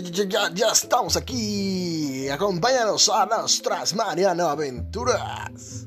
Ya, ya, estamos aquí. Acompáñanos a nuestras Mariano Aventuras.